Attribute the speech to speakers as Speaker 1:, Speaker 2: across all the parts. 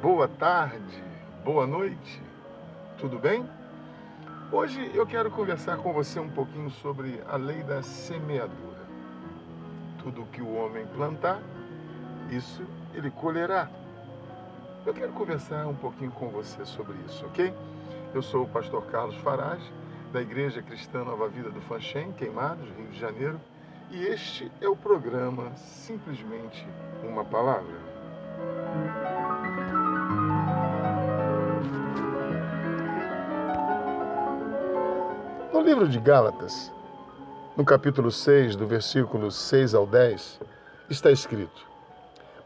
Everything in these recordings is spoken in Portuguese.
Speaker 1: boa tarde, boa noite, tudo bem? Hoje eu quero conversar com você um pouquinho sobre a lei da semeadura. Tudo que o homem plantar, isso ele colherá. Eu quero conversar um pouquinho com você sobre isso, ok? Eu sou o pastor Carlos Farage, da Igreja Cristã Nova Vida do Fanchen, Queimados, Rio de Janeiro, e este é o programa Simplesmente uma Palavra. Livro de Gálatas, no capítulo 6, do versículo 6 ao 10, está escrito: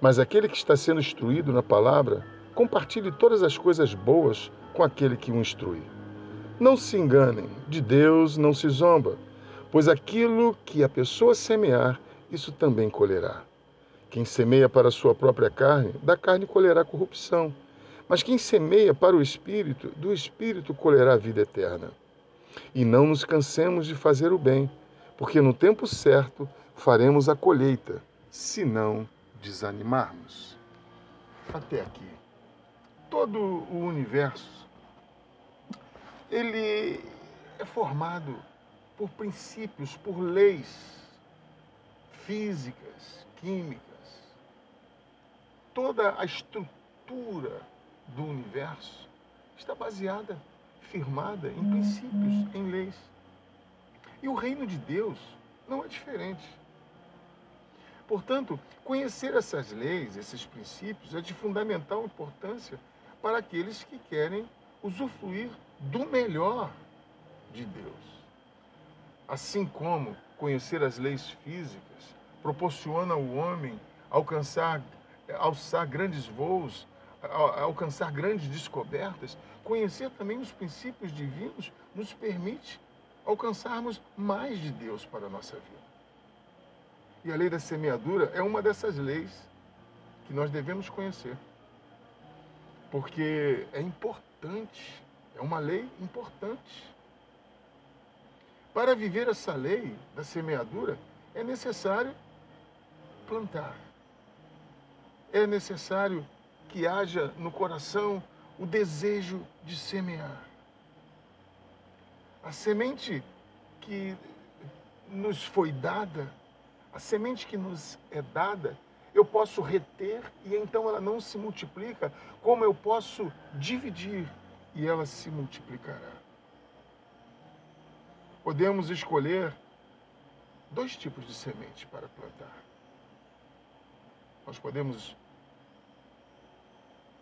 Speaker 1: Mas aquele que está sendo instruído na palavra, compartilhe todas as coisas boas com aquele que o instrui. Não se enganem, de Deus não se zomba pois aquilo que a pessoa semear, isso também colherá. Quem semeia para a sua própria carne, da carne colherá corrupção. Mas quem semeia para o espírito, do espírito colherá a vida eterna. E não nos cansemos de fazer o bem, porque no tempo certo faremos a colheita, se não desanimarmos. Até aqui. Todo o universo ele é formado por princípios, por leis físicas, químicas. Toda a estrutura do universo está baseada, firmada em princípios, em leis. E o reino de Deus não é diferente. Portanto, conhecer essas leis, esses princípios, é de fundamental importância para aqueles que querem usufruir do melhor de Deus. Assim como conhecer as leis físicas proporciona ao homem alcançar, alçar grandes voos, alcançar grandes descobertas, conhecer também os princípios divinos nos permite alcançarmos mais de Deus para a nossa vida. E a lei da semeadura é uma dessas leis que nós devemos conhecer. Porque é importante, é uma lei importante. Para viver essa lei da semeadura, é necessário plantar. É necessário que haja no coração o desejo de semear. A semente que nos foi dada, a semente que nos é dada, eu posso reter e então ela não se multiplica, como eu posso dividir e ela se multiplicará podemos escolher dois tipos de semente para plantar. Nós podemos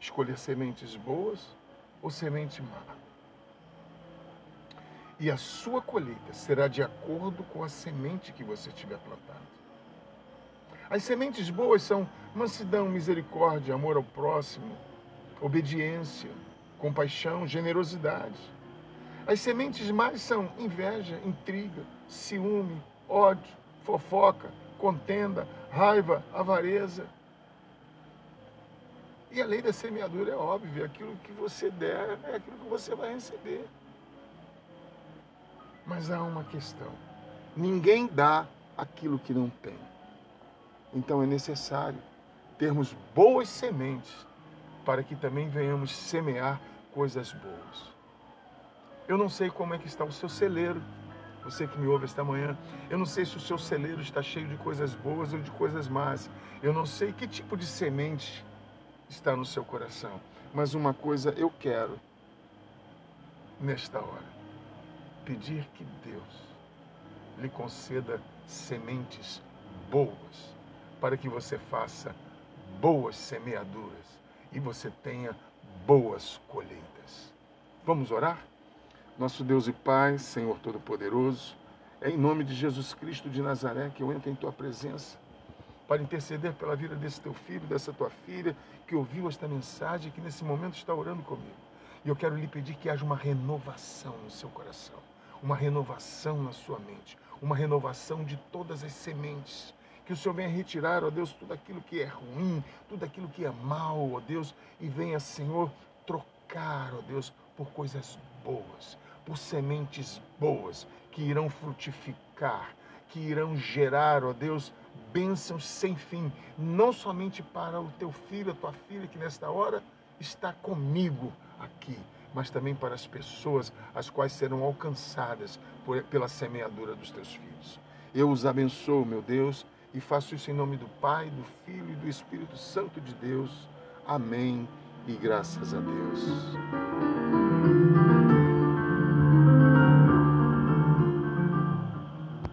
Speaker 1: escolher sementes boas ou semente má. E a sua colheita será de acordo com a semente que você tiver plantado. As sementes boas são mansidão, misericórdia, amor ao próximo, obediência, compaixão, generosidade. As sementes más são inveja, intriga, ciúme, ódio, fofoca, contenda, raiva, avareza. E a lei da semeadura é óbvia, aquilo que você der é aquilo que você vai receber. Mas há uma questão: ninguém dá aquilo que não tem. Então é necessário termos boas sementes para que também venhamos semear coisas boas. Eu não sei como é que está o seu celeiro. Você que me ouve esta manhã, eu não sei se o seu celeiro está cheio de coisas boas ou de coisas más. Eu não sei que tipo de semente está no seu coração. Mas uma coisa eu quero nesta hora: pedir que Deus lhe conceda sementes boas, para que você faça boas semeaduras e você tenha boas colheitas. Vamos orar? Nosso Deus e Pai, Senhor Todo-Poderoso, é em nome de Jesus Cristo de Nazaré que eu entro em tua presença para interceder pela vida desse teu filho, dessa tua filha, que ouviu esta mensagem que nesse momento está orando comigo. E eu quero lhe pedir que haja uma renovação no seu coração, uma renovação na sua mente, uma renovação de todas as sementes. Que o Senhor venha retirar, ó Deus, tudo aquilo que é ruim, tudo aquilo que é mal, ó Deus, e venha, Senhor, trocar, ó Deus, por coisas boas por sementes boas que irão frutificar, que irão gerar, ó Deus, bênçãos sem fim, não somente para o teu filho, a tua filha que nesta hora está comigo aqui, mas também para as pessoas as quais serão alcançadas por, pela semeadura dos teus filhos. Eu os abençoo, meu Deus, e faço isso em nome do Pai, do Filho e do Espírito Santo de Deus. Amém e graças a Deus.